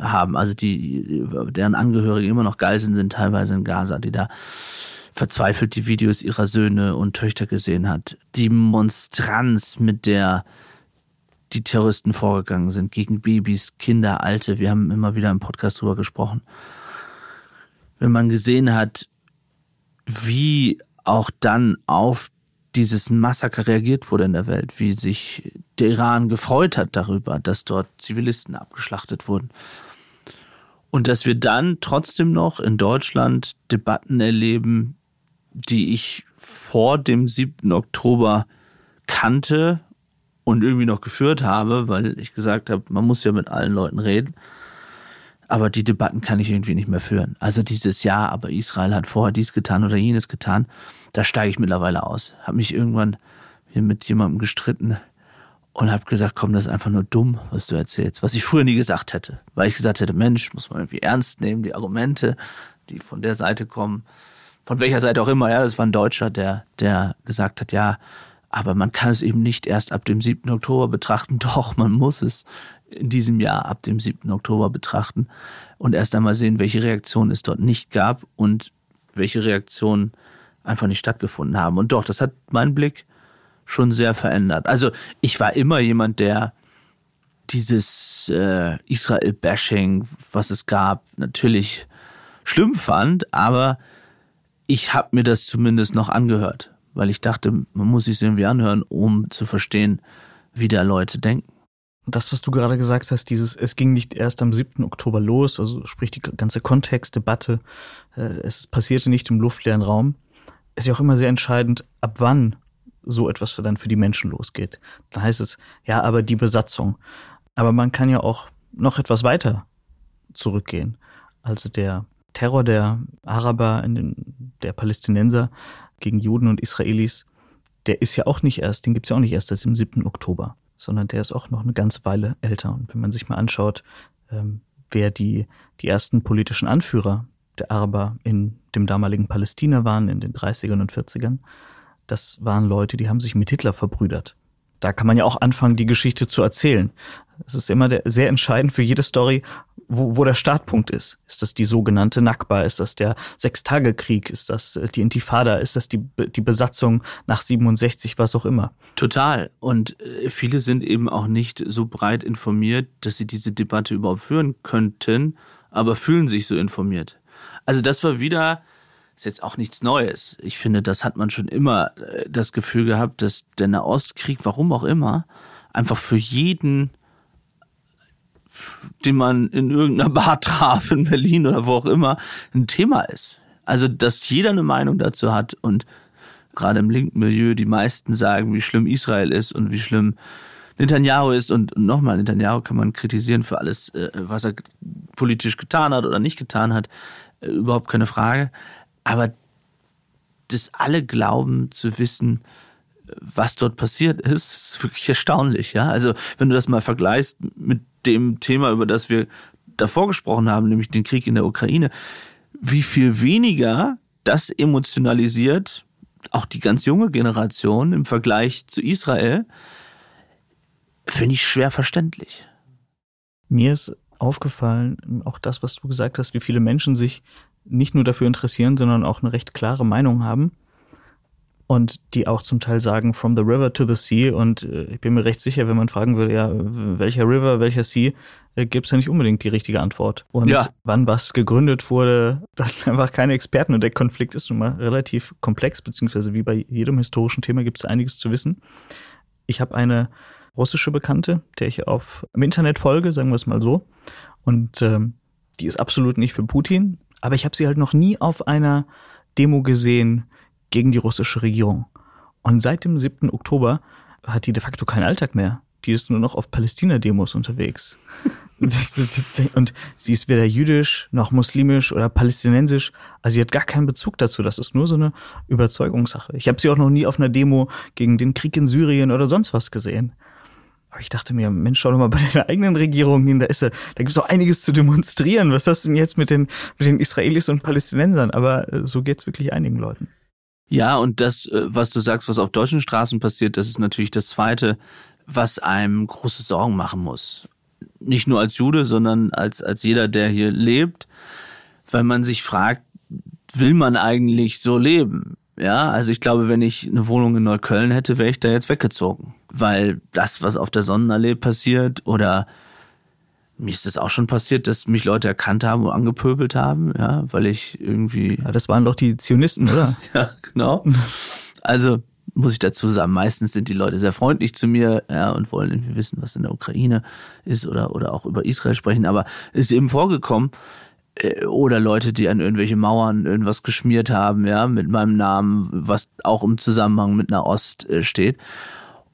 Speaker 1: haben, also die, deren Angehörige immer noch Geiseln sind, teilweise in Gaza, die da verzweifelt die Videos ihrer Söhne und Töchter gesehen hat. Die Monstranz, mit der die Terroristen vorgegangen sind gegen Babys, Kinder, Alte. Wir haben immer wieder im Podcast drüber gesprochen. Wenn man gesehen hat, wie auch dann auf dieses Massaker reagiert wurde in der Welt, wie sich der Iran gefreut hat darüber, dass dort Zivilisten abgeschlachtet wurden. Und dass wir dann trotzdem noch in Deutschland Debatten erleben, die ich vor dem 7. Oktober kannte und irgendwie noch geführt habe, weil ich gesagt habe, man muss ja mit allen Leuten reden. Aber die Debatten kann ich irgendwie nicht mehr führen. Also dieses Jahr, aber Israel hat vorher dies getan oder jenes getan, da steige ich mittlerweile aus. Habe mich irgendwann hier mit jemandem gestritten und habe gesagt, komm, das ist einfach nur dumm, was du erzählst, was ich früher nie gesagt hätte, weil ich gesagt hätte, Mensch, muss man irgendwie ernst nehmen, die Argumente, die von der Seite kommen von welcher Seite auch immer, ja, das war ein Deutscher, der, der gesagt hat, ja, aber man kann es eben nicht erst ab dem 7. Oktober betrachten. <laughs> Doch, man muss es in diesem Jahr ab dem 7. Oktober betrachten und erst einmal sehen, welche Reaktionen es dort nicht gab und welche Reaktionen einfach nicht stattgefunden haben. Und doch, das hat meinen Blick schon sehr verändert. Also ich war immer jemand, der dieses äh, Israel-Bashing, was es gab, natürlich schlimm fand, aber ich habe mir das zumindest noch angehört, weil ich dachte, man muss sich irgendwie anhören, um zu verstehen, wie da Leute denken.
Speaker 2: Das, was du gerade gesagt hast, dieses, es ging nicht erst am 7. Oktober los, also sprich die ganze Kontextdebatte, äh, es passierte nicht im luftleeren Raum, ist ja auch immer sehr entscheidend, ab wann so etwas dann für die Menschen losgeht. Da heißt es, ja, aber die Besatzung. Aber man kann ja auch noch etwas weiter zurückgehen. Also der Terror der Araber, den, der Palästinenser gegen Juden und Israelis, der ist ja auch nicht erst, den gibt's ja auch nicht erst seit dem 7. Oktober, sondern der ist auch noch eine ganze Weile älter. Und wenn man sich mal anschaut, ähm, wer die, die ersten politischen Anführer der Araber in dem damaligen Palästina waren, in den 30ern und 40ern, das waren Leute, die haben sich mit Hitler verbrüdert. Da kann man ja auch anfangen, die Geschichte zu erzählen. Es ist immer der, sehr entscheidend für jede Story, wo, wo der Startpunkt ist. Ist das die sogenannte Nakba? Ist das der Sechstagekrieg? Ist das äh, die Intifada? Ist das die, die Besatzung nach 67, was auch immer?
Speaker 1: Total. Und äh, viele sind eben auch nicht so breit informiert, dass sie diese Debatte überhaupt führen könnten, aber fühlen sich so informiert. Also das war wieder, ist jetzt auch nichts Neues. Ich finde, das hat man schon immer äh, das Gefühl gehabt, dass der Nahostkrieg, warum auch immer, einfach für jeden den man in irgendeiner Bar <laughs> traf in Berlin oder wo auch immer, ein Thema ist. Also, dass jeder eine Meinung dazu hat und gerade im linken Milieu die meisten sagen, wie schlimm Israel ist und wie schlimm Netanyahu ist und nochmal, Netanyahu kann man kritisieren für alles, äh, was er politisch getan hat oder nicht getan hat, äh, überhaupt keine Frage. Aber dass alle glauben zu wissen, was dort passiert ist, ist wirklich erstaunlich, ja. Also, wenn du das mal vergleichst mit dem Thema, über das wir davor gesprochen haben, nämlich den Krieg in der Ukraine, wie viel weniger das emotionalisiert auch die ganz junge Generation im Vergleich zu Israel, finde ich schwer verständlich.
Speaker 2: Mir ist aufgefallen, auch das, was du gesagt hast, wie viele Menschen sich nicht nur dafür interessieren, sondern auch eine recht klare Meinung haben und die auch zum Teil sagen from the river to the sea und äh, ich bin mir recht sicher, wenn man fragen würde, ja, welcher River, welcher Sea, äh, gibt es ja nicht unbedingt die richtige Antwort. Und ja. wann was gegründet wurde, <laughs> das sind einfach keine Experten und der Konflikt ist nun mal relativ komplex, beziehungsweise wie bei jedem historischen Thema gibt es einiges zu wissen. Ich habe eine russische Bekannte, der ich auf im Internet folge, sagen wir es mal so, und ähm, die ist absolut nicht für Putin, aber ich habe sie halt noch nie auf einer Demo gesehen, gegen die russische Regierung. Und seit dem 7. Oktober hat die de facto keinen Alltag mehr. Die ist nur noch auf Palästina-Demos unterwegs. <laughs> und sie ist weder jüdisch noch muslimisch oder palästinensisch. Also sie hat gar keinen Bezug dazu. Das ist nur so eine Überzeugungssache. Ich habe sie auch noch nie auf einer Demo gegen den Krieg in Syrien oder sonst was gesehen. Aber ich dachte mir, Mensch, schau doch mal bei <laughs> deiner eigenen Regierung hin, da ist ja, da gibt's auch einiges zu demonstrieren. Was hast du denn jetzt mit den, mit den Israelis und Palästinensern? Aber äh, so geht's wirklich einigen Leuten.
Speaker 1: Ja, und das, äh, was du sagst, was auf deutschen Straßen passiert, das ist natürlich das Zweite, was einem große Sorgen machen muss. Nicht nur als Jude, sondern als, als jeder, der hier lebt, weil man sich fragt, will man eigentlich so leben? Ja, also ich glaube, wenn ich eine Wohnung in Neukölln hätte, wäre ich da jetzt weggezogen. Weil das, was auf der Sonnenallee passiert oder mir ist es auch schon passiert, dass mich Leute erkannt haben und angepöbelt haben, ja, weil ich irgendwie.
Speaker 2: Ja, das waren doch die Zionisten, oder? <laughs>
Speaker 1: ja, genau. Also muss ich dazu sagen, meistens sind die Leute sehr freundlich zu mir, ja, und wollen irgendwie wissen, was in der Ukraine ist oder, oder auch über Israel sprechen. Aber es ist eben vorgekommen, oder Leute, die an irgendwelche Mauern irgendwas geschmiert haben, ja, mit meinem Namen, was auch im Zusammenhang mit einer Ost äh, steht.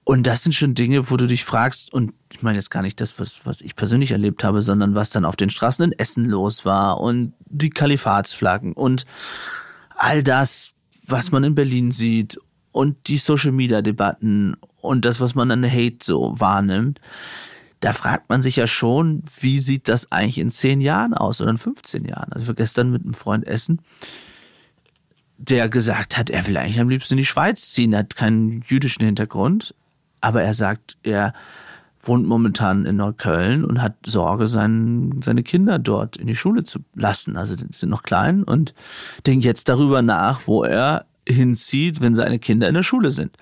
Speaker 1: Und das sind schon Dinge, wo du dich fragst, und ich meine jetzt gar nicht das, was, was ich persönlich erlebt habe, sondern was dann auf den Straßen in Essen los war und die Kalifatsflaggen und all das, was man in Berlin sieht und die Social Media Debatten und das, was man an Hate so wahrnimmt. Da fragt man sich ja schon, wie sieht das eigentlich in zehn Jahren aus oder in 15 Jahren? Also wir gestern mit einem Freund essen der gesagt hat, er will eigentlich am liebsten in die Schweiz ziehen, hat keinen jüdischen Hintergrund, aber er sagt, er wohnt momentan in Neukölln und hat Sorge, sein, seine Kinder dort in die Schule zu lassen. Also die sind noch klein und denkt jetzt darüber nach, wo er hinzieht, wenn seine Kinder in der Schule sind.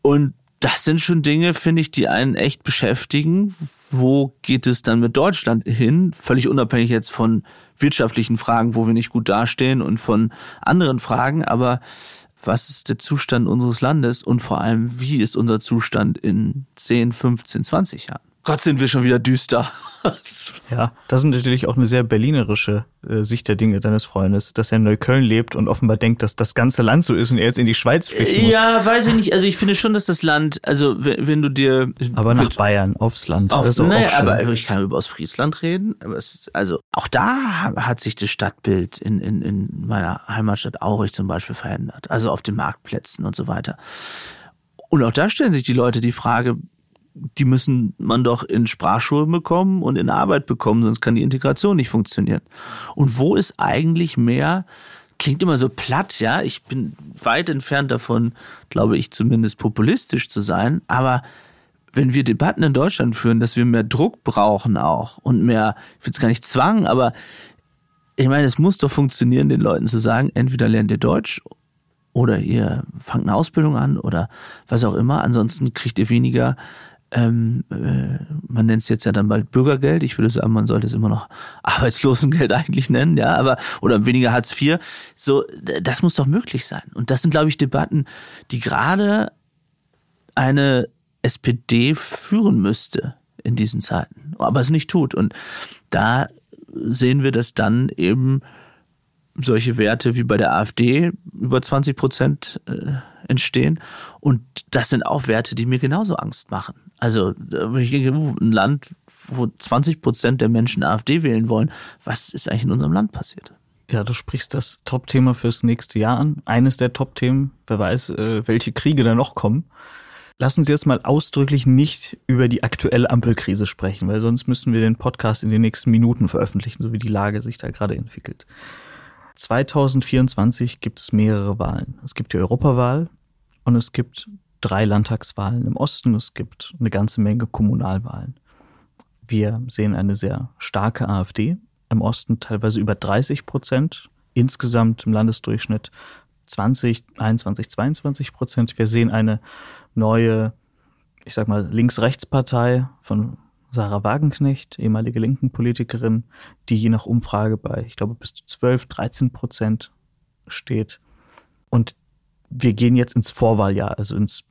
Speaker 1: Und das sind schon Dinge, finde ich, die einen echt beschäftigen. Wo geht es dann mit Deutschland hin? Völlig unabhängig jetzt von wirtschaftlichen Fragen, wo wir nicht gut dastehen und von anderen Fragen. Aber was ist der Zustand unseres Landes und vor allem, wie ist unser Zustand in 10, 15, 20 Jahren? Gott, sind wir schon wieder düster. <laughs>
Speaker 2: ja, das ist natürlich auch eine sehr berlinerische äh, Sicht der Dinge deines Freundes, dass er in Neukölln lebt und offenbar denkt, dass das ganze Land so ist und er jetzt in die Schweiz flüchten muss.
Speaker 1: Ja, weiß ich nicht. Also ich finde schon, dass das Land, also wenn, wenn du dir...
Speaker 2: Aber nach Bayern, aufs Land.
Speaker 1: Auf, also naja, aber ich kann über Ostfriesland reden. Aber es, also auch da hat sich das Stadtbild in, in, in meiner Heimatstadt Aurich zum Beispiel verändert. Also auf den Marktplätzen und so weiter. Und auch da stellen sich die Leute die Frage, die müssen man doch in Sprachschulen bekommen und in Arbeit bekommen, sonst kann die Integration nicht funktionieren. Und wo ist eigentlich mehr klingt immer so platt, ja. Ich bin weit entfernt davon, glaube ich zumindest populistisch zu sein. Aber wenn wir Debatten in Deutschland führen, dass wir mehr Druck brauchen auch und mehr, ich will es gar nicht Zwang, aber ich meine, es muss doch funktionieren, den Leuten zu sagen, entweder lernt ihr Deutsch oder ihr fangt eine Ausbildung an oder was auch immer. Ansonsten kriegt ihr weniger ähm, äh, man nennt es jetzt ja dann bald Bürgergeld. Ich würde sagen, man sollte es immer noch Arbeitslosengeld <laughs> eigentlich nennen, ja, aber oder weniger Hartz IV. So, das muss doch möglich sein. Und das sind, glaube ich, Debatten, die gerade eine SPD führen müsste in diesen Zeiten, aber es nicht tut. Und da sehen wir, dass dann eben solche Werte wie bei der AfD über 20 Prozent äh, entstehen. Und das sind auch Werte, die mir genauso Angst machen. Also ich denke, ein Land, wo 20 Prozent der Menschen AfD wählen wollen, was ist eigentlich in unserem Land passiert?
Speaker 2: Ja, du sprichst das Top-Thema fürs nächste Jahr an. Eines der Top-Themen, wer weiß, äh, welche Kriege da noch kommen. Lass uns jetzt mal ausdrücklich nicht über die aktuelle Ampelkrise sprechen, weil sonst müssen wir den Podcast in den nächsten Minuten veröffentlichen, so wie die Lage sich da gerade entwickelt. 2024 gibt es mehrere Wahlen. Es gibt die Europawahl und es gibt drei Landtagswahlen im Osten, es gibt eine ganze Menge Kommunalwahlen. Wir sehen eine sehr starke AfD im Osten, teilweise über 30 Prozent, insgesamt im Landesdurchschnitt 20, 21, 22 Prozent. Wir sehen eine neue, ich sag mal, Links-Rechts-Partei von Sarah Wagenknecht, ehemalige linken Politikerin, die je nach Umfrage bei, ich glaube, bis zu 12, 13 Prozent steht. Und wir gehen jetzt ins Vorwahljahr, also ins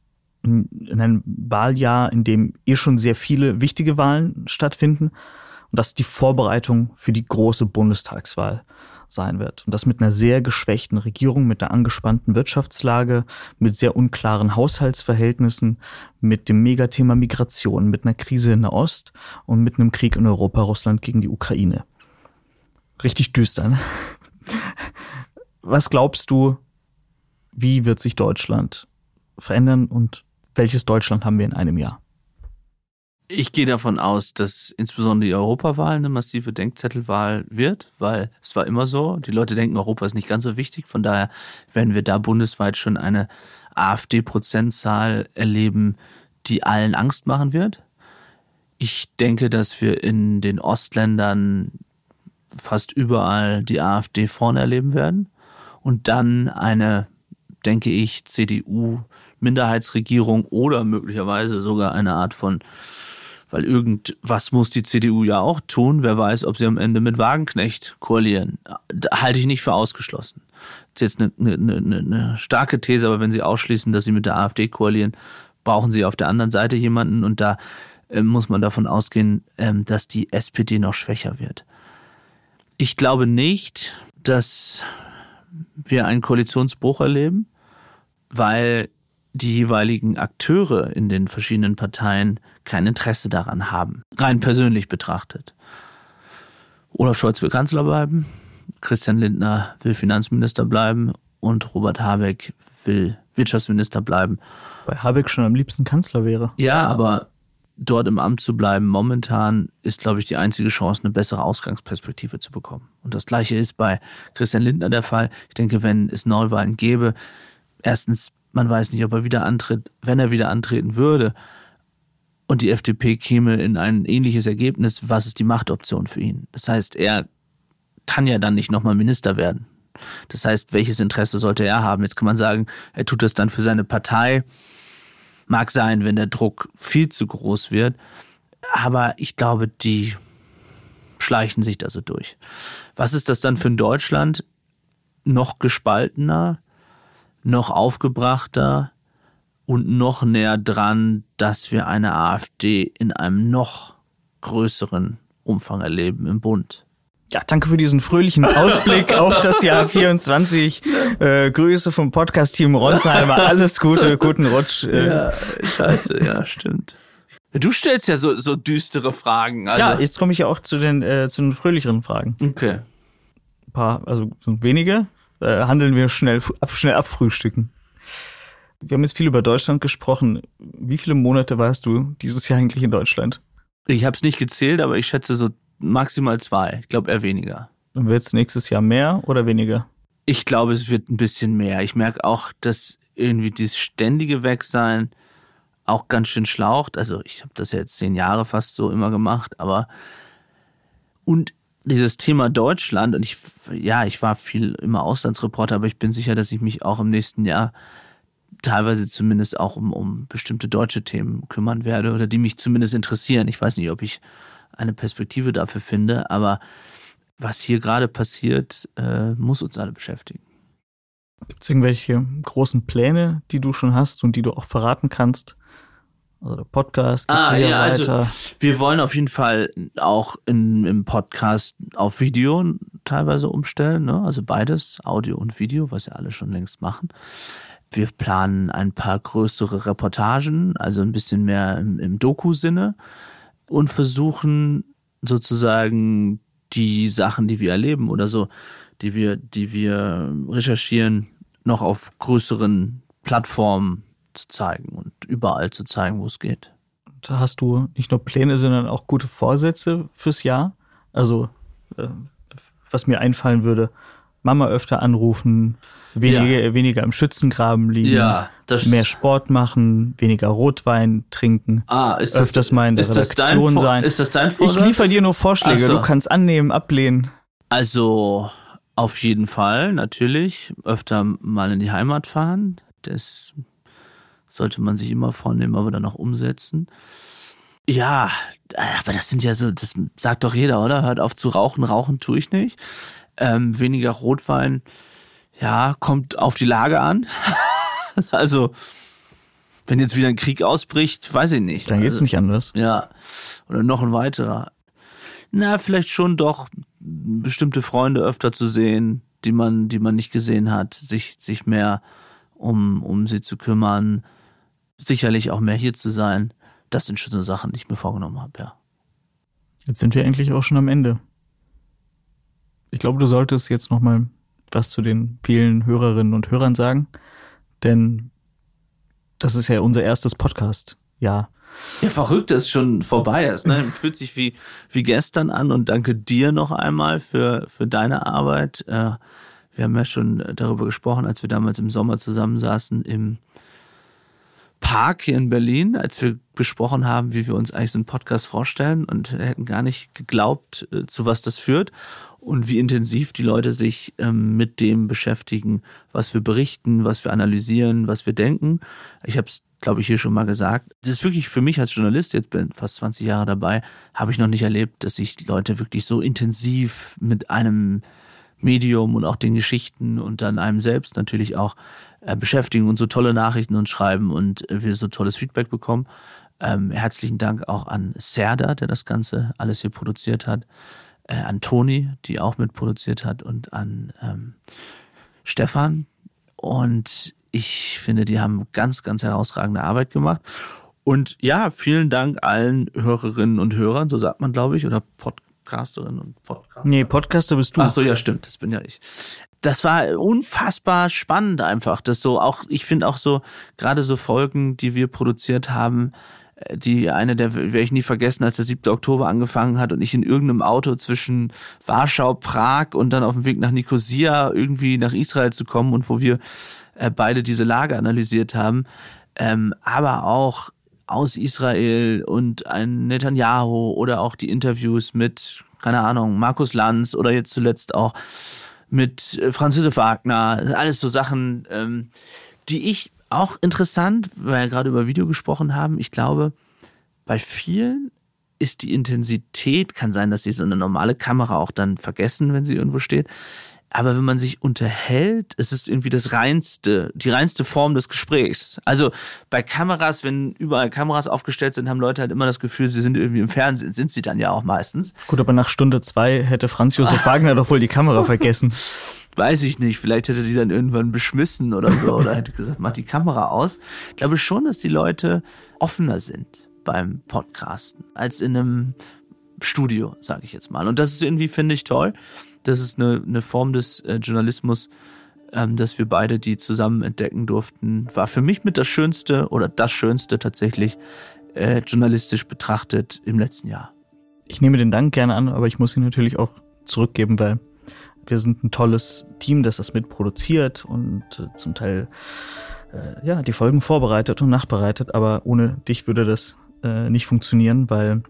Speaker 2: in ein Wahljahr, in dem eh schon sehr viele wichtige Wahlen stattfinden. Und das ist die Vorbereitung für die große Bundestagswahl sein wird. Und das mit einer sehr geschwächten Regierung, mit einer angespannten Wirtschaftslage, mit sehr unklaren Haushaltsverhältnissen, mit dem Megathema Migration, mit einer Krise in der Ost und mit einem Krieg in Europa, Russland gegen die Ukraine. Richtig düster. Ne? <laughs> Was glaubst du, wie wird sich Deutschland verändern und welches Deutschland haben wir in einem Jahr?
Speaker 1: Ich gehe davon aus, dass insbesondere die Europawahl eine massive Denkzettelwahl wird, weil es war immer so. Die Leute denken, Europa ist nicht ganz so wichtig. Von daher werden wir da bundesweit schon eine AfD-Prozentzahl erleben, die allen Angst machen wird. Ich denke, dass wir in den Ostländern fast überall die AfD vorne erleben werden und dann eine, denke ich, CDU-Minderheitsregierung oder möglicherweise sogar eine Art von weil irgendwas muss die CDU ja auch tun. Wer weiß, ob sie am Ende mit Wagenknecht koalieren. Da halte ich nicht für ausgeschlossen. Das ist jetzt eine, eine, eine, starke These, aber wenn sie ausschließen, dass sie mit der AfD koalieren, brauchen sie auf der anderen Seite jemanden und da äh, muss man davon ausgehen, ähm, dass die SPD noch schwächer wird. Ich glaube nicht, dass wir einen Koalitionsbruch erleben, weil die jeweiligen Akteure in den verschiedenen Parteien kein Interesse daran haben, rein persönlich betrachtet. Olaf Scholz will Kanzler bleiben, Christian Lindner will Finanzminister bleiben und Robert Habeck will Wirtschaftsminister bleiben.
Speaker 2: Weil Habeck schon am liebsten Kanzler wäre.
Speaker 1: Ja, aber dort im Amt zu bleiben momentan ist, glaube ich, die einzige Chance, eine bessere Ausgangsperspektive zu bekommen. Und das Gleiche ist bei Christian Lindner der Fall. Ich denke, wenn es Neuwahlen gäbe, erstens man weiß nicht, ob er wieder antritt. Wenn er wieder antreten würde und die FDP käme in ein ähnliches Ergebnis, was ist die Machtoption für ihn? Das heißt, er kann ja dann nicht nochmal Minister werden. Das heißt, welches Interesse sollte er haben? Jetzt kann man sagen, er tut das dann für seine Partei. Mag sein, wenn der Druck viel zu groß wird. Aber ich glaube, die schleichen sich da so durch. Was ist das dann für ein Deutschland? Noch gespaltener, noch aufgebrachter und noch näher dran, dass wir eine AfD in einem noch größeren Umfang erleben im Bund.
Speaker 2: Ja, danke für diesen fröhlichen Ausblick <laughs> auf das Jahr 24. Äh, Grüße vom Podcast-Team Ronsheimer. Alles Gute, guten Rutsch.
Speaker 1: Äh. Ja, scheiße, ja, stimmt. Du stellst ja so, so düstere Fragen.
Speaker 2: Also. Ja, jetzt komme ich ja auch zu den, äh, zu den fröhlicheren Fragen.
Speaker 1: Okay.
Speaker 2: Ein paar, also so wenige, äh, handeln wir schnell, ab, schnell abfrühstücken. Wir haben jetzt viel über Deutschland gesprochen. Wie viele Monate warst du dieses Jahr eigentlich in Deutschland?
Speaker 1: Ich habe es nicht gezählt, aber ich schätze so maximal zwei. Ich glaube eher weniger.
Speaker 2: Und wird es nächstes Jahr mehr oder weniger?
Speaker 1: Ich glaube, es wird ein bisschen mehr. Ich merke auch, dass irgendwie dieses ständige Wegsein auch ganz schön schlaucht. Also ich habe das ja jetzt zehn Jahre fast so immer gemacht, aber und dieses Thema Deutschland und ich ja, ich war viel immer Auslandsreporter, aber ich bin sicher, dass ich mich auch im nächsten Jahr teilweise zumindest auch um, um bestimmte deutsche Themen kümmern werde oder die mich zumindest interessieren. Ich weiß nicht, ob ich eine Perspektive dafür finde, aber was hier gerade passiert, äh, muss uns alle beschäftigen.
Speaker 2: Gibt es irgendwelche großen Pläne, die du schon hast und die du auch verraten kannst? Also der Podcast
Speaker 1: geht's ah, ja, also weiter. Also wir wollen auf jeden Fall auch in, im Podcast auf Video teilweise umstellen, ne? also beides, Audio und Video, was ja alle schon längst machen. Wir planen ein paar größere Reportagen, also ein bisschen mehr im, im Doku-Sinne und versuchen sozusagen die Sachen, die wir erleben oder so, die wir, die wir recherchieren, noch auf größeren Plattformen zu zeigen und überall zu zeigen, wo es geht.
Speaker 2: Da hast du nicht nur Pläne, sondern auch gute Vorsätze fürs Jahr. Also, äh, was mir einfallen würde, Mama öfter anrufen, weniger, ja. weniger im Schützengraben liegen, ja, mehr Sport machen, weniger Rotwein trinken, ah, ist öfters das, mal in der Redaktion sein.
Speaker 1: Ist das dein Vorsatz?
Speaker 2: Ich liefere dir nur Vorschläge, so. du kannst annehmen, ablehnen.
Speaker 1: Also auf jeden Fall, natürlich, öfter mal in die Heimat fahren. Das sollte man sich immer vornehmen, aber dann auch umsetzen. Ja, aber das sind ja so, das sagt doch jeder, oder? Hört auf zu rauchen, rauchen tue ich nicht ähm, weniger Rotwein, ja, kommt auf die Lage an. <laughs> also, wenn jetzt wieder ein Krieg ausbricht, weiß ich nicht.
Speaker 2: Dann geht's
Speaker 1: also,
Speaker 2: nicht anders.
Speaker 1: Ja. Oder noch ein weiterer. Na, vielleicht schon doch bestimmte Freunde öfter zu sehen, die man, die man nicht gesehen hat, sich, sich mehr um, um sie zu kümmern, sicherlich auch mehr hier zu sein. Das sind schon so Sachen, die ich mir vorgenommen habe, ja.
Speaker 2: Jetzt sind wir eigentlich auch schon am Ende. Ich glaube, du solltest jetzt noch mal was zu den vielen Hörerinnen und Hörern sagen, denn das ist ja unser erstes Podcast. Ja.
Speaker 1: Ja, verrückt, dass es schon vorbei ist. Ne? <laughs> Fühlt sich wie, wie gestern an und danke dir noch einmal für, für deine Arbeit. Äh, wir haben ja schon darüber gesprochen, als wir damals im Sommer zusammensaßen im Park hier in Berlin, als wir besprochen haben, wie wir uns eigentlich so einen Podcast vorstellen und hätten gar nicht geglaubt, äh, zu was das führt und wie intensiv die Leute sich ähm, mit dem beschäftigen, was wir berichten, was wir analysieren, was wir denken. Ich habe es, glaube ich, hier schon mal gesagt. Das ist wirklich für mich als Journalist, jetzt bin fast 20 Jahre dabei, habe ich noch nicht erlebt, dass sich Leute wirklich so intensiv mit einem Medium und auch den Geschichten und dann einem selbst natürlich auch äh, beschäftigen und so tolle Nachrichten uns schreiben und äh, wir so tolles Feedback bekommen. Ähm, herzlichen Dank auch an Serda, der das Ganze alles hier produziert hat äh, an Toni, die auch mitproduziert hat, und an ähm, Stefan. Und ich finde, die haben ganz, ganz herausragende Arbeit gemacht. Und ja, vielen Dank allen Hörerinnen und Hörern, so sagt man, glaube ich, oder Podcasterinnen und
Speaker 2: Podcaster. Nee, Podcaster bist du.
Speaker 1: Ach so, ja, stimmt, das bin ja ich. Das war unfassbar spannend einfach, das so auch, ich finde auch so, gerade so Folgen, die wir produziert haben, die eine der werde ich nie vergessen, als der 7. Oktober angefangen hat und ich in irgendeinem Auto zwischen Warschau, Prag und dann auf dem Weg nach Nicosia irgendwie nach Israel zu kommen und wo wir äh, beide diese Lage analysiert haben, ähm, aber auch aus Israel und ein Netanyahu oder auch die Interviews mit, keine Ahnung, Markus Lanz oder jetzt zuletzt auch mit äh, Französe Wagner, alles so Sachen, ähm, die ich auch interessant, weil wir gerade über Video gesprochen haben. Ich glaube, bei vielen ist die Intensität, kann sein, dass sie so eine normale Kamera auch dann vergessen, wenn sie irgendwo steht. Aber wenn man sich unterhält, ist es irgendwie das reinste, die reinste Form des Gesprächs. Also bei Kameras, wenn überall Kameras aufgestellt sind, haben Leute halt immer das Gefühl, sie sind irgendwie im Fernsehen. Sind sie dann ja auch meistens.
Speaker 2: Gut, aber nach Stunde zwei hätte Franz Josef <laughs> Wagner doch wohl die Kamera vergessen
Speaker 1: weiß ich nicht, vielleicht hätte die dann irgendwann beschmissen oder so oder hätte gesagt, mach die Kamera aus. Ich glaube schon, dass die Leute offener sind beim Podcasten als in einem Studio, sage ich jetzt mal. Und das ist irgendwie, finde ich, toll. Das ist eine, eine Form des äh, Journalismus, ähm, dass wir beide die zusammen entdecken durften. War für mich mit das Schönste oder das Schönste tatsächlich äh, journalistisch betrachtet im letzten Jahr.
Speaker 2: Ich nehme den Dank gerne an, aber ich muss ihn natürlich auch zurückgeben, weil wir sind ein tolles Team, das das mitproduziert und äh, zum Teil äh, ja die Folgen vorbereitet und nachbereitet, aber ohne dich würde das äh, nicht funktionieren, weil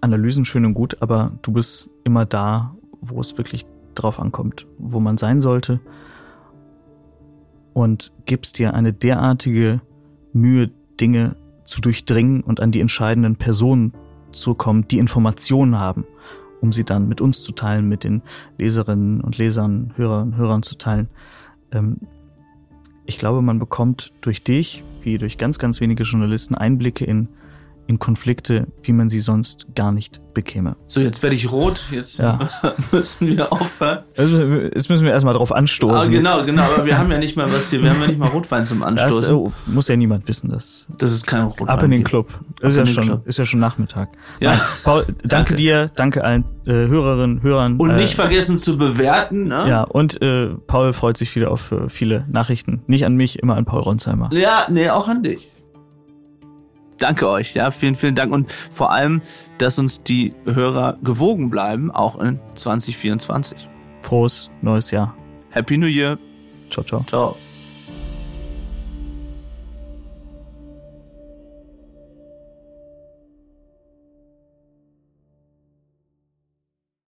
Speaker 2: Analysen schön und gut, aber du bist immer da, wo es wirklich drauf ankommt, wo man sein sollte. Und gibst dir eine derartige Mühe, Dinge zu durchdringen und an die entscheidenden Personen zu kommen, die Informationen haben, um sie dann mit uns zu teilen, mit den Leserinnen und Lesern, Hörern und Hörern zu teilen. Ähm, ich glaube, man bekommt durch dich, wie durch ganz, ganz wenige Journalisten, Einblicke in in Konflikte, wie man sie sonst gar nicht bekäme.
Speaker 1: So, jetzt werde ich rot, jetzt ja. <laughs> müssen wir aufhören.
Speaker 2: Also, jetzt müssen wir erstmal drauf anstoßen. Ah,
Speaker 1: genau, genau, aber wir haben ja nicht mal was hier, wir haben ja nicht mal Rotwein zum Anstoßen. Das oh,
Speaker 2: muss ja niemand wissen, dass
Speaker 1: das ist kein Rotwein.
Speaker 2: Ab in den Club. Ist ja schon, Club. ist ja schon Nachmittag. Ja. Nein, Paul, <laughs> danke, danke, dir, danke allen äh, Hörerinnen, Hörern.
Speaker 1: Und nicht äh, vergessen zu bewerten. Ne?
Speaker 2: Ja, und äh, Paul freut sich wieder auf äh, viele Nachrichten. Nicht an mich, immer an Paul Ronsheimer.
Speaker 1: Ja, nee, auch an dich danke euch, ja, vielen, vielen Dank und vor allem, dass uns die Hörer gewogen bleiben, auch in 2024.
Speaker 2: Frohes neues Jahr.
Speaker 1: Happy New Year.
Speaker 2: Ciao, ciao.
Speaker 1: Ciao.